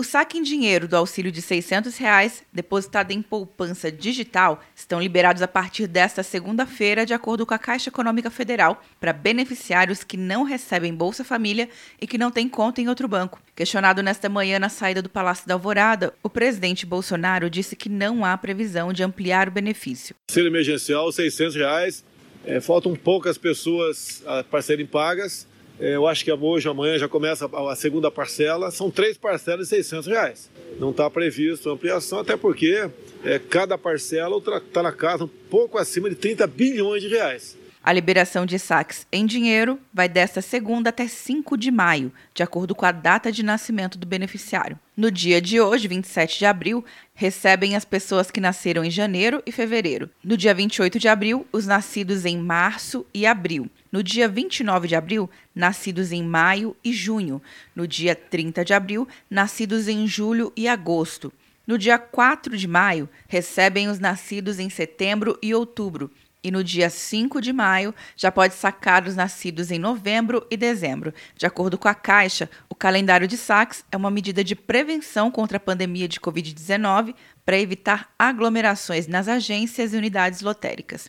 O saque em dinheiro do auxílio de 600 reais, depositado em poupança digital, estão liberados a partir desta segunda-feira, de acordo com a Caixa Econômica Federal, para beneficiários que não recebem Bolsa Família e que não têm conta em outro banco. Questionado nesta manhã na saída do Palácio da Alvorada, o presidente Bolsonaro disse que não há previsão de ampliar o benefício. Auxílio emergencial, 600 reais, é, faltam poucas pessoas ah, para serem pagas eu acho que hoje, amanhã já começa a segunda parcela. São três parcelas de 600 reais. Não está previsto ampliação, até porque é, cada parcela está na casa um pouco acima de 30 bilhões de reais. A liberação de saques em dinheiro vai desta segunda até 5 de maio, de acordo com a data de nascimento do beneficiário. No dia de hoje, 27 de abril, recebem as pessoas que nasceram em janeiro e fevereiro. No dia 28 de abril, os nascidos em março e abril. No dia 29 de abril, nascidos em maio e junho. No dia 30 de abril, nascidos em julho e agosto. No dia 4 de maio, recebem os nascidos em setembro e outubro e no dia 5 de maio já pode sacar os nascidos em novembro e dezembro. De acordo com a Caixa, o calendário de saques é uma medida de prevenção contra a pandemia de Covid-19 para evitar aglomerações nas agências e unidades lotéricas.